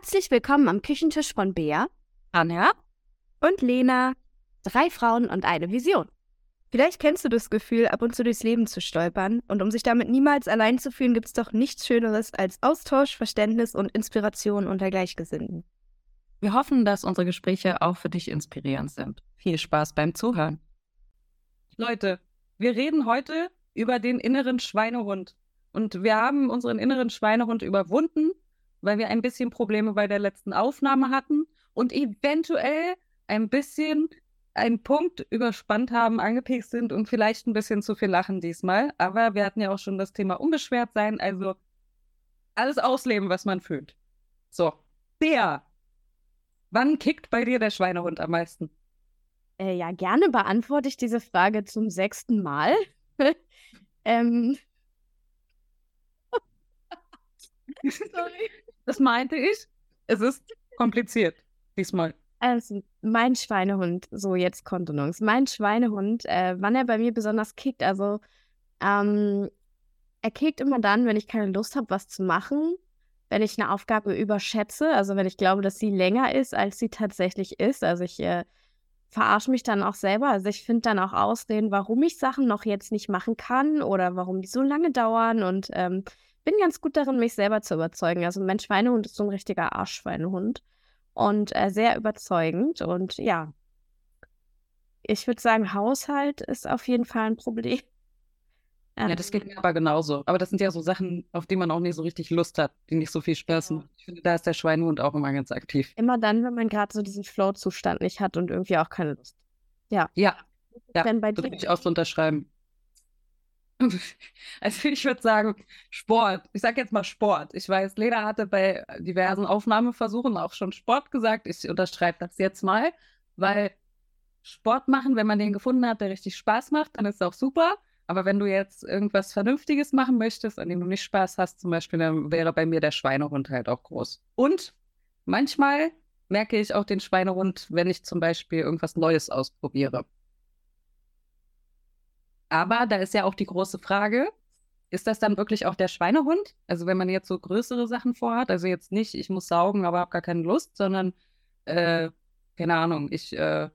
Herzlich willkommen am Küchentisch von Bea, Anja und Lena. Drei Frauen und eine Vision. Vielleicht kennst du das Gefühl, ab und zu durchs Leben zu stolpern. Und um sich damit niemals allein zu fühlen, gibt es doch nichts Schöneres als Austausch, Verständnis und Inspiration unter Gleichgesinnten. Wir hoffen, dass unsere Gespräche auch für dich inspirierend sind. Viel Spaß beim Zuhören. Leute, wir reden heute über den inneren Schweinehund. Und wir haben unseren inneren Schweinehund überwunden, weil wir ein bisschen Probleme bei der letzten Aufnahme hatten und eventuell ein bisschen einen Punkt überspannt haben, angepiekst sind und vielleicht ein bisschen zu viel lachen diesmal. Aber wir hatten ja auch schon das Thema unbeschwert sein, also alles ausleben, was man fühlt. So, der. Wann kickt bei dir der Schweinehund am meisten? Äh, ja, gerne beantworte ich diese Frage zum sechsten Mal. ähm. Sorry. Das meinte ich. Es ist kompliziert diesmal. Also, mein Schweinehund, so jetzt Kontenance. Mein Schweinehund, äh, wann er bei mir besonders kickt, also ähm, er kickt immer dann, wenn ich keine Lust habe, was zu machen, wenn ich eine Aufgabe überschätze, also wenn ich glaube, dass sie länger ist, als sie tatsächlich ist. Also ich äh, verarsche mich dann auch selber. Also ich finde dann auch Ausreden, warum ich Sachen noch jetzt nicht machen kann oder warum die so lange dauern und ähm, bin ganz gut darin, mich selber zu überzeugen. Also mein Schweinehund ist so ein richtiger Arschschweinehund und äh, sehr überzeugend. Und ja, ich würde sagen, Haushalt ist auf jeden Fall ein Problem. Ja, das geht ähm. mir aber genauso. Aber das sind ja so Sachen, auf die man auch nicht so richtig Lust hat, die nicht so viel Spaß machen. Ich finde, da ist der Schweinehund auch immer ganz aktiv. Immer dann, wenn man gerade so diesen Flow-Zustand nicht hat und irgendwie auch keine Lust. Ja. Ja, ja das würde ich auch so unterschreiben. Also ich würde sagen, Sport. Ich sage jetzt mal Sport. Ich weiß, Lena hatte bei diversen Aufnahmeversuchen auch schon Sport gesagt. Ich unterschreibe das jetzt mal, weil Sport machen, wenn man den gefunden hat, der richtig Spaß macht, dann ist es auch super. Aber wenn du jetzt irgendwas Vernünftiges machen möchtest, an dem du nicht Spaß hast, zum Beispiel, dann wäre bei mir der Schweinehund halt auch groß. Und manchmal merke ich auch den Schweinehund, wenn ich zum Beispiel irgendwas Neues ausprobiere. Aber da ist ja auch die große Frage, ist das dann wirklich auch der Schweinehund? Also wenn man jetzt so größere Sachen vorhat, also jetzt nicht, ich muss saugen, aber habe gar keine Lust, sondern, äh, keine Ahnung, ich äh,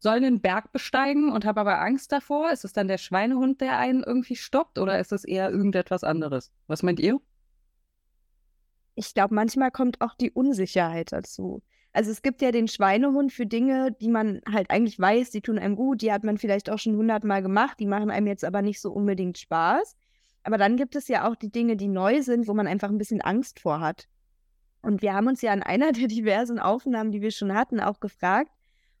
soll einen Berg besteigen und habe aber Angst davor. Ist es dann der Schweinehund, der einen irgendwie stoppt oder ist es eher irgendetwas anderes? Was meint ihr? Ich glaube, manchmal kommt auch die Unsicherheit dazu. Also es gibt ja den Schweinehund für Dinge, die man halt eigentlich weiß, die tun einem gut, die hat man vielleicht auch schon hundertmal gemacht, die machen einem jetzt aber nicht so unbedingt Spaß. Aber dann gibt es ja auch die Dinge, die neu sind, wo man einfach ein bisschen Angst vor hat. Und wir haben uns ja an einer der diversen Aufnahmen, die wir schon hatten, auch gefragt,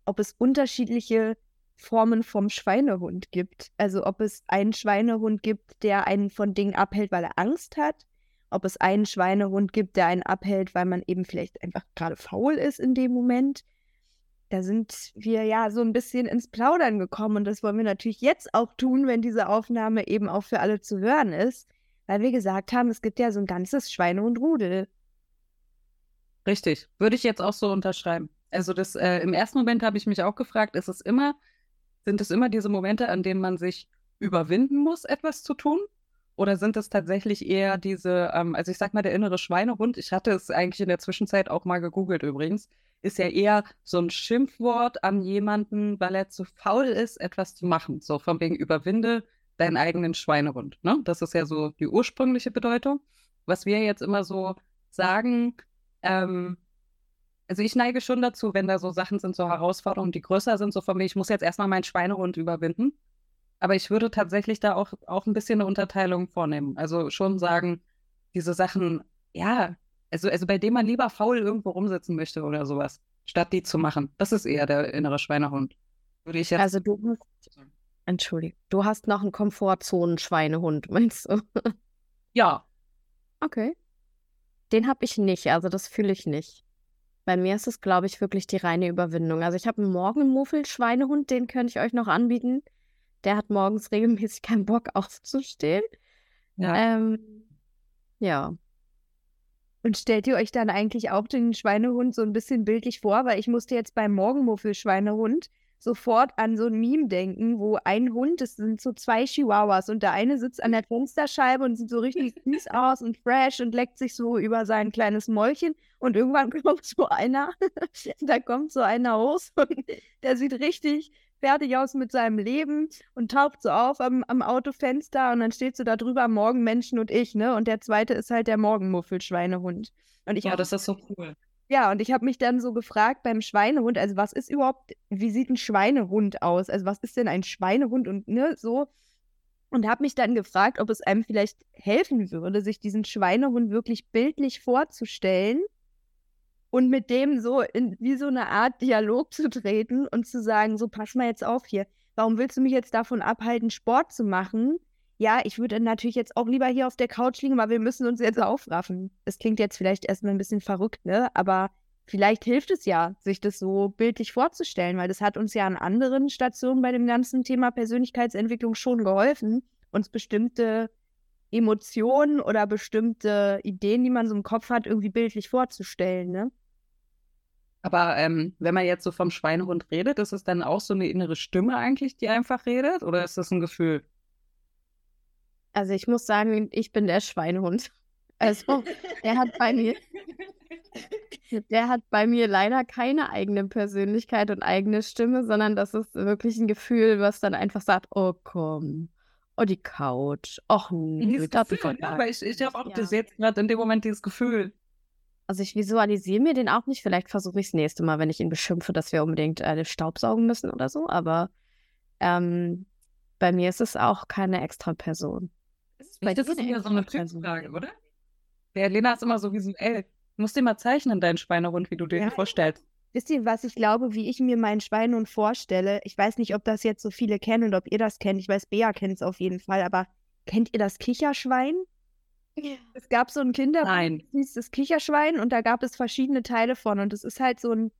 ob es unterschiedliche Formen vom Schweinehund gibt. Also ob es einen Schweinehund gibt, der einen von Dingen abhält, weil er Angst hat ob es einen Schweinehund gibt, der einen abhält, weil man eben vielleicht einfach gerade faul ist in dem Moment. Da sind wir ja so ein bisschen ins Plaudern gekommen und das wollen wir natürlich jetzt auch tun, wenn diese Aufnahme eben auch für alle zu hören ist, weil wir gesagt haben, es gibt ja so ein ganzes Schweine und Rudel. Richtig, würde ich jetzt auch so unterschreiben. Also das äh, im ersten Moment habe ich mich auch gefragt, ist es immer, sind es immer diese Momente, an denen man sich überwinden muss, etwas zu tun? Oder sind es tatsächlich eher diese, ähm, also ich sag mal, der innere Schweinehund, ich hatte es eigentlich in der Zwischenzeit auch mal gegoogelt übrigens, ist ja eher so ein Schimpfwort an jemanden, weil er zu faul ist, etwas zu machen. So von wegen überwinde deinen eigenen Schweinehund. Ne? Das ist ja so die ursprüngliche Bedeutung. Was wir jetzt immer so sagen, ähm, also ich neige schon dazu, wenn da so Sachen sind, so Herausforderungen, die größer sind, so von mir, ich muss jetzt erstmal meinen Schweinehund überwinden. Aber ich würde tatsächlich da auch, auch ein bisschen eine Unterteilung vornehmen. Also schon sagen, diese Sachen, ja, also, also bei dem man lieber faul irgendwo rumsitzen möchte oder sowas, statt die zu machen. Das ist eher der innere Schweinehund. Würde ich jetzt. Also du Entschuldigung, du hast noch einen Komfortzonen-Schweinehund, meinst du? Ja. Okay. Den habe ich nicht, also das fühle ich nicht. Bei mir ist es, glaube ich, wirklich die reine Überwindung. Also ich habe einen Morgenmuffel-Schweinehund, den könnte ich euch noch anbieten der hat morgens regelmäßig keinen Bock aufzustehen. Ja. Ähm, ja. Und stellt ihr euch dann eigentlich auch den Schweinehund so ein bisschen bildlich vor? Weil ich musste jetzt beim Morgenmuffel-Schweinehund sofort an so ein Meme denken, wo ein Hund, es sind so zwei Chihuahuas und der eine sitzt an der Fensterscheibe und sieht so richtig süß aus und fresh und leckt sich so über sein kleines Mäulchen und irgendwann kommt so einer, da kommt so einer hoch und der sieht richtig fertig aus mit seinem Leben und taucht so auf am, am Autofenster und dann steht so da drüber Morgen Menschen und ich, ne? Und der zweite ist halt der Morgenmuffelschweinehund. Und ich ja, das ist so cool. Ja, und ich habe mich dann so gefragt beim Schweinehund, also was ist überhaupt, wie sieht ein Schweinehund aus? Also was ist denn ein Schweinehund und ne, so. Und habe mich dann gefragt, ob es einem vielleicht helfen würde, sich diesen Schweinehund wirklich bildlich vorzustellen und mit dem so in wie so eine Art Dialog zu treten und zu sagen, so pass mal jetzt auf hier, warum willst du mich jetzt davon abhalten, Sport zu machen? ja, ich würde natürlich jetzt auch lieber hier auf der Couch liegen, weil wir müssen uns jetzt aufraffen. Es klingt jetzt vielleicht erstmal ein bisschen verrückt, ne? Aber vielleicht hilft es ja, sich das so bildlich vorzustellen, weil das hat uns ja an anderen Stationen bei dem ganzen Thema Persönlichkeitsentwicklung schon geholfen, uns bestimmte Emotionen oder bestimmte Ideen, die man so im Kopf hat, irgendwie bildlich vorzustellen, ne? Aber ähm, wenn man jetzt so vom Schweinehund redet, ist es dann auch so eine innere Stimme eigentlich, die einfach redet? Oder ist das ein Gefühl? Also ich muss sagen, ich bin der Schweinehund. Also der hat bei mir, der hat bei mir leider keine eigene Persönlichkeit und eigene Stimme, sondern das ist wirklich ein Gefühl, was dann einfach sagt, oh komm, oh die Couch, ach nö, das ist Aber ich, ich habe auch ja. das jetzt gerade in dem Moment dieses Gefühl. Also ich visualisiere mir den auch nicht. Vielleicht versuche ich es nächste Mal, wenn ich ihn beschimpfe, dass wir unbedingt äh, Staubsaugen müssen oder so. Aber ähm, bei mir ist es auch keine extra Person. Bei das ist eher so eine Typfrage, oder? Der Lena ist immer so visuell. Du musst dir mal zeichnen, deinen Schweinehund, wie du dir ja. vorstellst. Wisst ihr, was ich glaube, wie ich mir meinen Schweinehund vorstelle? Ich weiß nicht, ob das jetzt so viele kennen und ob ihr das kennt. Ich weiß, Bea kennt es auf jeden Fall, aber kennt ihr das Kicherschwein? Ja. Es gab so ein Kinder, Nein. hieß das Kicherschwein und da gab es verschiedene Teile von und es ist halt so ein,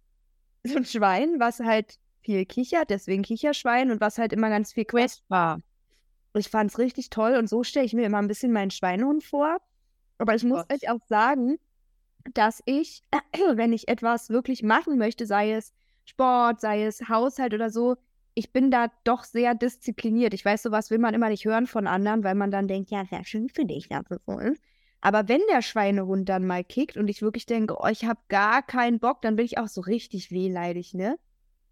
so ein Schwein, was halt viel kichert, deswegen Kicherschwein und was halt immer ganz viel Quest war. Ich fand es richtig toll und so stelle ich mir immer ein bisschen meinen Schweinehund vor. Aber ich muss euch auch sagen, dass ich, wenn ich etwas wirklich machen möchte, sei es Sport, sei es Haushalt oder so, ich bin da doch sehr diszipliniert. Ich weiß, sowas will man immer nicht hören von anderen, weil man dann denkt, ja, sehr schön für dich, das ist so ist. Aber wenn der Schweinehund dann mal kickt und ich wirklich denke, oh, ich habe gar keinen Bock, dann bin ich auch so richtig wehleidig, ne?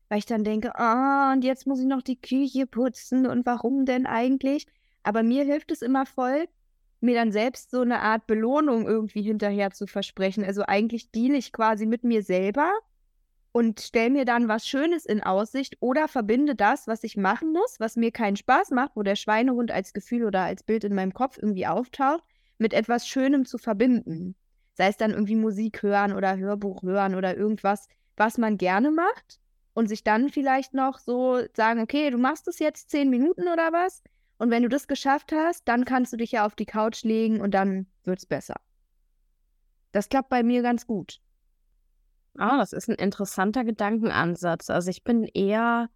weil ich dann denke, ah, oh, und jetzt muss ich noch die Küche putzen und warum denn eigentlich? Aber mir hilft es immer voll, mir dann selbst so eine Art Belohnung irgendwie hinterher zu versprechen. Also eigentlich deal ich quasi mit mir selber und stelle mir dann was Schönes in Aussicht oder verbinde das, was ich machen muss, was mir keinen Spaß macht, wo der Schweinehund als Gefühl oder als Bild in meinem Kopf irgendwie auftaucht, mit etwas Schönem zu verbinden. Sei es dann irgendwie Musik hören oder Hörbuch hören oder irgendwas, was man gerne macht und sich dann vielleicht noch so sagen, okay, du machst es jetzt zehn Minuten oder was? Und wenn du das geschafft hast, dann kannst du dich ja auf die Couch legen und dann wird es besser. Das klappt bei mir ganz gut. Ah, das ist ein interessanter Gedankenansatz. Also ich bin eher,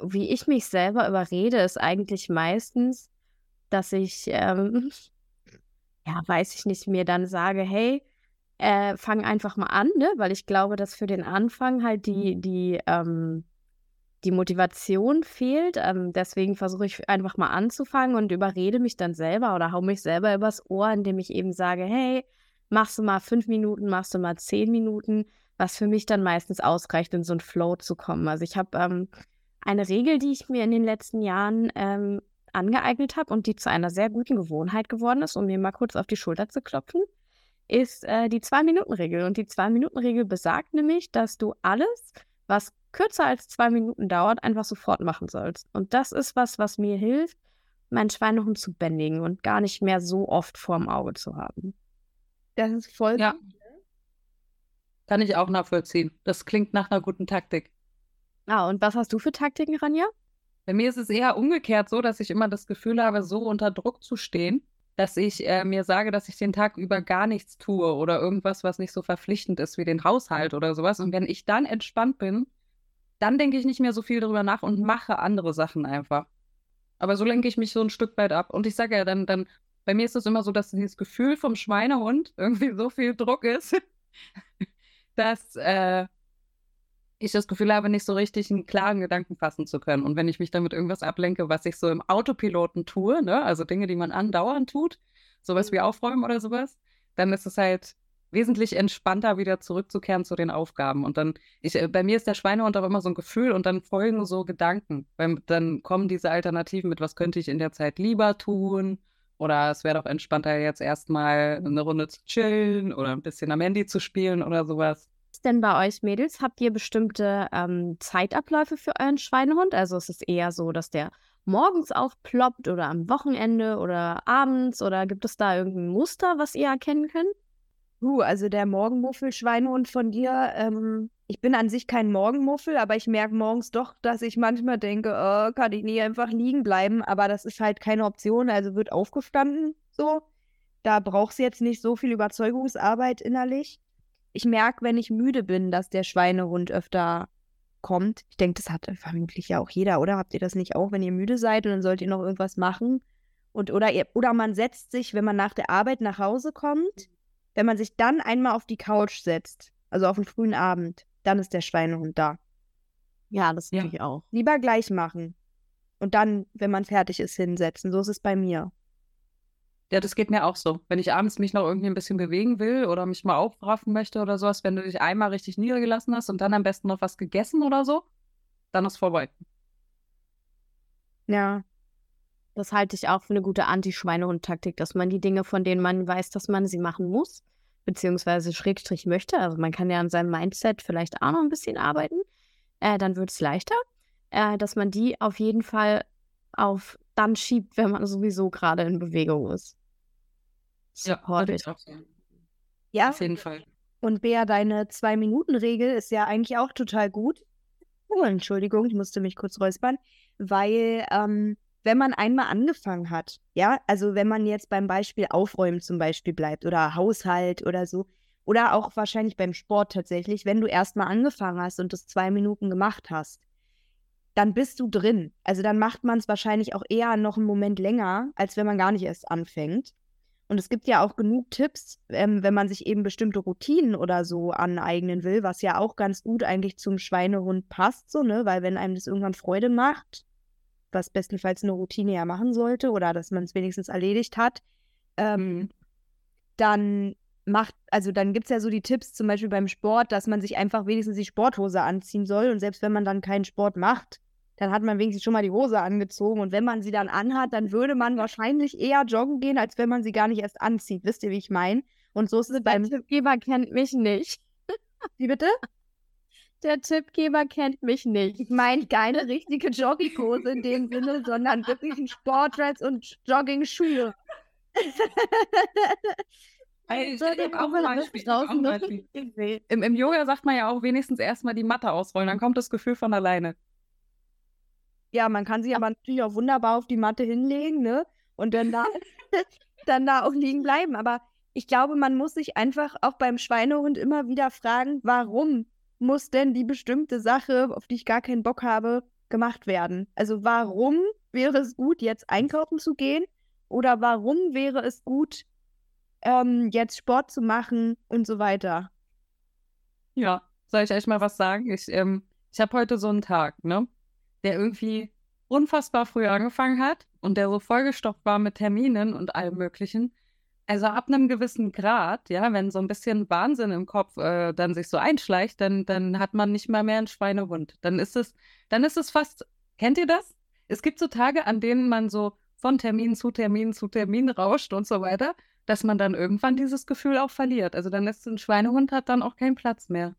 wie ich mich selber überrede, ist eigentlich meistens, dass ich, ähm, ja, weiß ich nicht, mir dann sage, hey, äh, fang einfach mal an, ne? weil ich glaube, dass für den Anfang halt die, mhm. die, ähm, die Motivation fehlt. Ähm, deswegen versuche ich einfach mal anzufangen und überrede mich dann selber oder hau mich selber übers Ohr, indem ich eben sage, hey, machst du mal fünf Minuten, machst du mal zehn Minuten, was für mich dann meistens ausreicht, in so einen Flow zu kommen. Also ich habe ähm, eine Regel, die ich mir in den letzten Jahren ähm, angeeignet habe und die zu einer sehr guten Gewohnheit geworden ist, um mir mal kurz auf die Schulter zu klopfen ist äh, die Zwei-Minuten-Regel. Und die Zwei-Minuten-Regel besagt nämlich, dass du alles, was kürzer als zwei Minuten dauert, einfach sofort machen sollst. Und das ist was, was mir hilft, meinen Schweinehund zu bändigen und gar nicht mehr so oft vorm Auge zu haben. Das ist voll. Ja. Kann ich auch nachvollziehen. Das klingt nach einer guten Taktik. Ah, und was hast du für Taktiken, Ranja? Bei mir ist es eher umgekehrt so, dass ich immer das Gefühl habe, so unter Druck zu stehen, dass ich äh, mir sage, dass ich den Tag über gar nichts tue oder irgendwas, was nicht so verpflichtend ist wie den Haushalt oder sowas. Und wenn ich dann entspannt bin, dann denke ich nicht mehr so viel darüber nach und mache andere Sachen einfach. Aber so lenke ich mich so ein Stück weit ab. Und ich sage ja dann, dann, bei mir ist es immer so, dass dieses Gefühl vom Schweinehund irgendwie so viel Druck ist, dass, äh, ich das Gefühl habe, nicht so richtig einen klaren Gedanken fassen zu können. Und wenn ich mich damit irgendwas ablenke, was ich so im Autopiloten tue, ne, also Dinge, die man andauernd tut, sowas wie aufräumen oder sowas, dann ist es halt wesentlich entspannter, wieder zurückzukehren zu den Aufgaben. Und dann, ich, äh, bei mir ist der Schweinehund auch immer so ein Gefühl und dann folgen so Gedanken. Weil dann kommen diese Alternativen mit, was könnte ich in der Zeit lieber tun? Oder es wäre doch entspannter, jetzt erstmal eine Runde zu chillen oder ein bisschen am Handy zu spielen oder sowas ist denn bei euch Mädels? Habt ihr bestimmte ähm, Zeitabläufe für euren Schweinehund? Also ist es eher so, dass der morgens aufploppt oder am Wochenende oder abends? Oder gibt es da irgendein Muster, was ihr erkennen könnt? Uh, also der Morgenmuffel-Schweinehund von dir, ähm, ich bin an sich kein Morgenmuffel, aber ich merke morgens doch, dass ich manchmal denke, oh, kann ich nie einfach liegen bleiben, aber das ist halt keine Option, also wird aufgestanden so. Da braucht es jetzt nicht so viel Überzeugungsarbeit innerlich ich merke, wenn ich müde bin, dass der Schweinehund öfter kommt. Ich denke, das hat vermutlich ja auch jeder, oder? Habt ihr das nicht auch, wenn ihr müde seid und dann sollt ihr noch irgendwas machen? Und oder, ihr, oder man setzt sich, wenn man nach der Arbeit nach Hause kommt, wenn man sich dann einmal auf die Couch setzt, also auf den frühen Abend, dann ist der Schweinehund da. Ja, das ja. ich auch. Lieber gleich machen. Und dann, wenn man fertig ist, hinsetzen. So ist es bei mir. Ja, das geht mir auch so. Wenn ich abends mich noch irgendwie ein bisschen bewegen will oder mich mal aufraffen möchte oder sowas, wenn du dich einmal richtig niedergelassen hast und dann am besten noch was gegessen oder so, dann ist vorbei. Ja. Das halte ich auch für eine gute Anti-Schweinehund-Taktik, dass man die Dinge, von denen man weiß, dass man sie machen muss, beziehungsweise Schrägstrich möchte, also man kann ja an seinem Mindset vielleicht auch noch ein bisschen arbeiten, äh, dann wird es leichter, äh, dass man die auf jeden Fall auf dann schiebt, wenn man sowieso gerade in Bewegung ist. Support ja, auch ja, auf jeden Fall. Und Bea, deine Zwei-Minuten-Regel ist ja eigentlich auch total gut. Oh, Entschuldigung, ich musste mich kurz räuspern, weil ähm, wenn man einmal angefangen hat, ja, also wenn man jetzt beim Beispiel Aufräumen zum Beispiel bleibt oder Haushalt oder so, oder auch wahrscheinlich beim Sport tatsächlich, wenn du erstmal angefangen hast und das zwei Minuten gemacht hast, dann bist du drin. Also dann macht man es wahrscheinlich auch eher noch einen Moment länger, als wenn man gar nicht erst anfängt. Und es gibt ja auch genug Tipps, ähm, wenn man sich eben bestimmte Routinen oder so aneignen will, was ja auch ganz gut eigentlich zum Schweinehund passt, so, ne? Weil wenn einem das irgendwann Freude macht, was bestenfalls eine Routine ja machen sollte, oder dass man es wenigstens erledigt hat, ähm, mhm. dann macht, also dann gibt es ja so die Tipps, zum Beispiel beim Sport, dass man sich einfach wenigstens die Sporthose anziehen soll. Und selbst wenn man dann keinen Sport macht, dann hat man wenigstens schon mal die Hose angezogen. Und wenn man sie dann anhat, dann würde man wahrscheinlich eher joggen gehen, als wenn man sie gar nicht erst anzieht. Wisst ihr, wie ich meine? Und so ist es beim. Der Tippgeber kennt mich nicht. Wie bitte? Der Tippgeber kennt mich nicht. Ich meine keine richtige Jogginghose in dem Sinne, sondern wirklich ein Sportdress und Jogging-Schuhe. Im, Im Yoga sagt man ja auch wenigstens erstmal die Matte ausrollen, dann kommt das Gefühl von alleine. Ja, man kann sich aber natürlich auch wunderbar auf die Matte hinlegen, ne? Und dann da, dann da auch liegen bleiben. Aber ich glaube, man muss sich einfach auch beim Schweinehund immer wieder fragen, warum muss denn die bestimmte Sache, auf die ich gar keinen Bock habe, gemacht werden? Also warum wäre es gut, jetzt einkaufen zu gehen? Oder warum wäre es gut, ähm, jetzt Sport zu machen und so weiter? Ja, soll ich euch mal was sagen? Ich, ähm, ich habe heute so einen Tag, ne? der irgendwie unfassbar früh angefangen hat und der so vollgestopft war mit Terminen und allem Möglichen. Also ab einem gewissen Grad, ja, wenn so ein bisschen Wahnsinn im Kopf äh, dann sich so einschleicht, dann, dann hat man nicht mal mehr einen Schweinehund. Dann ist es, dann ist es fast, kennt ihr das? Es gibt so Tage, an denen man so von Termin zu Termin zu Termin rauscht und so weiter, dass man dann irgendwann dieses Gefühl auch verliert. Also dann ist ein Schweinehund hat dann auch keinen Platz mehr.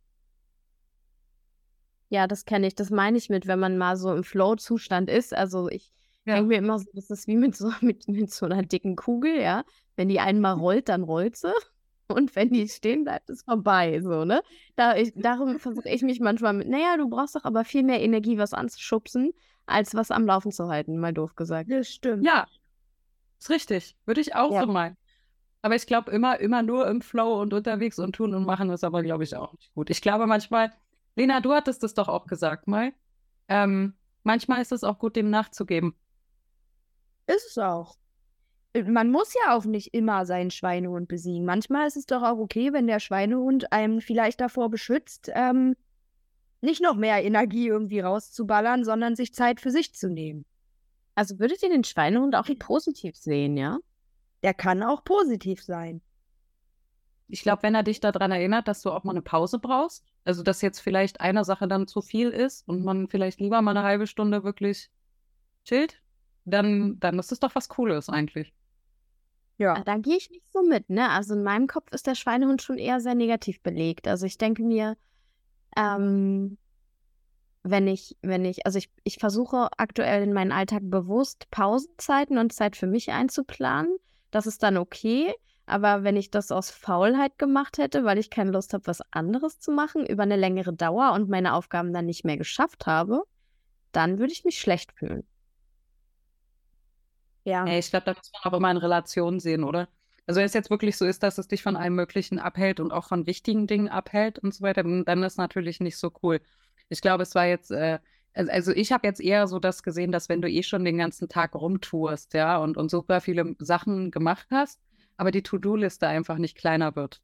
Ja, das kenne ich. Das meine ich mit, wenn man mal so im Flow-Zustand ist. Also ich ja. denke mir immer so, das ist wie mit so, mit, mit so einer dicken Kugel, ja. Wenn die einmal rollt, dann rollt sie. Und wenn die stehen bleibt, ist vorbei. So, ne? Da ich, darum versuche ich mich manchmal mit, naja, du brauchst doch aber viel mehr Energie, was anzuschubsen, als was am Laufen zu halten, mal doof gesagt. Das stimmt. Ja. Ist richtig. Würde ich auch ja. so meinen. Aber ich glaube, immer, immer nur im Flow und unterwegs und tun und machen ist aber, glaube ich, auch nicht gut. Ich glaube manchmal, Lena, du hattest es doch auch gesagt mal. Ähm, manchmal ist es auch gut, dem nachzugeben. Ist es auch. Äh, man muss ja auch nicht immer seinen Schweinehund besiegen. Manchmal ist es doch auch okay, wenn der Schweinehund einem vielleicht davor beschützt, ähm, nicht noch mehr Energie irgendwie rauszuballern, sondern sich Zeit für sich zu nehmen. Also würdet ihr den Schweinehund auch positiv sehen, ja? Der kann auch positiv sein. Ich glaube, wenn er dich daran erinnert, dass du auch mal eine Pause brauchst, also dass jetzt vielleicht eine Sache dann zu viel ist und man vielleicht lieber mal eine halbe Stunde wirklich chillt, dann, dann ist das doch was Cooles eigentlich. Ja. Ah, da gehe ich nicht so mit, ne? Also in meinem Kopf ist der Schweinehund schon eher sehr negativ belegt. Also ich denke mir, ähm, wenn ich, wenn ich, also ich, ich versuche aktuell in meinen Alltag bewusst Pausenzeiten und Zeit für mich einzuplanen. Das ist dann okay. Aber wenn ich das aus Faulheit gemacht hätte, weil ich keine Lust habe, was anderes zu machen, über eine längere Dauer und meine Aufgaben dann nicht mehr geschafft habe, dann würde ich mich schlecht fühlen. Ja. ja ich glaube, da muss man auch immer in Relation sehen, oder? Also wenn es jetzt wirklich so ist, dass es dich von allem Möglichen abhält und auch von wichtigen Dingen abhält und so weiter, dann ist natürlich nicht so cool. Ich glaube, es war jetzt, äh, also ich habe jetzt eher so das gesehen, dass wenn du eh schon den ganzen Tag rumtourst, ja, und, und super viele Sachen gemacht hast, aber die To-Do-Liste einfach nicht kleiner wird.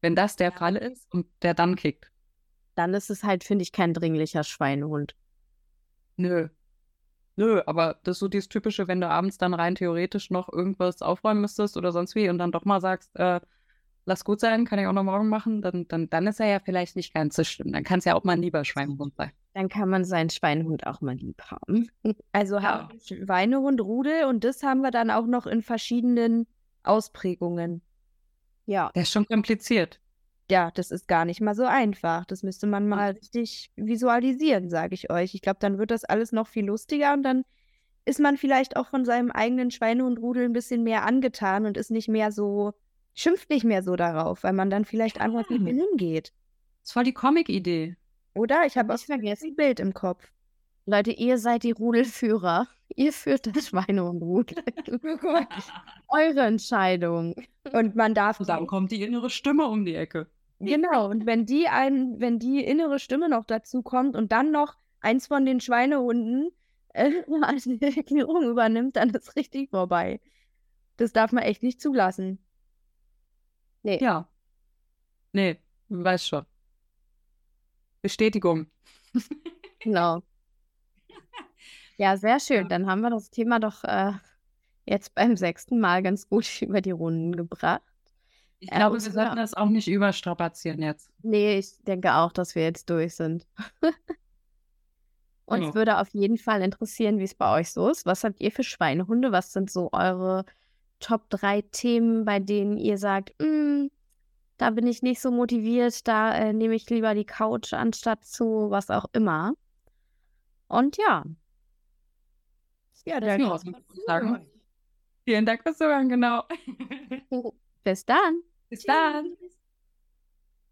Wenn das der ja. Fall ist und der dann kickt. Dann ist es halt, finde ich, kein dringlicher Schweinehund. Nö. Nö, aber das ist so dieses Typische, wenn du abends dann rein theoretisch noch irgendwas aufräumen müsstest oder sonst wie und dann doch mal sagst, äh, lass gut sein, kann ich auch noch morgen machen, dann, dann, dann ist er ja vielleicht nicht ganz so schlimm. Dann kann es ja auch mal ein lieber Schweinehund sein. Dann kann man seinen Schweinehund auch mal lieb haben. Also ja. Schweinehund, Rudel und das haben wir dann auch noch in verschiedenen Ausprägungen. Ja. Der ist schon kompliziert. Ja, das ist gar nicht mal so einfach. Das müsste man mal richtig visualisieren, sage ich euch. Ich glaube, dann wird das alles noch viel lustiger und dann ist man vielleicht auch von seinem eigenen Schweinehund-Rudel ein bisschen mehr angetan und ist nicht mehr so schimpft nicht mehr so darauf, weil man dann vielleicht einfach mit mir hingeht. Das ist voll die Comic-Idee. Oder? Ich habe auch vergessen ein Bild im Kopf. Leute, ihr seid die Rudelführer. Ihr führt das Schweine und Rudel. Eure Entscheidung. Und man darf. Und dann kommt die innere Stimme um die Ecke. Genau. Und wenn die ein, wenn die innere Stimme noch dazu kommt und dann noch eins von den Schweinehunden äh, als Regierung übernimmt, dann ist richtig vorbei. Das darf man echt nicht zulassen. Nee. Ja. Nee, weiß schon. Bestätigung. genau. Ja, sehr schön. Dann haben wir das Thema doch äh, jetzt beim sechsten Mal ganz gut über die Runden gebracht. Ich glaube, wir sollten das auch nicht überstrapazieren jetzt. Nee, ich denke auch, dass wir jetzt durch sind. Uns ja. würde auf jeden Fall interessieren, wie es bei euch so ist. Was habt ihr für Schweinehunde? Was sind so eure Top 3 Themen, bei denen ihr sagt, mm, da bin ich nicht so motiviert, da äh, nehme ich lieber die Couch anstatt zu was auch immer. Und ja. Ja. Sagen. Vielen Dank fürs Zuhören, genau. Bis dann. It's Cheers.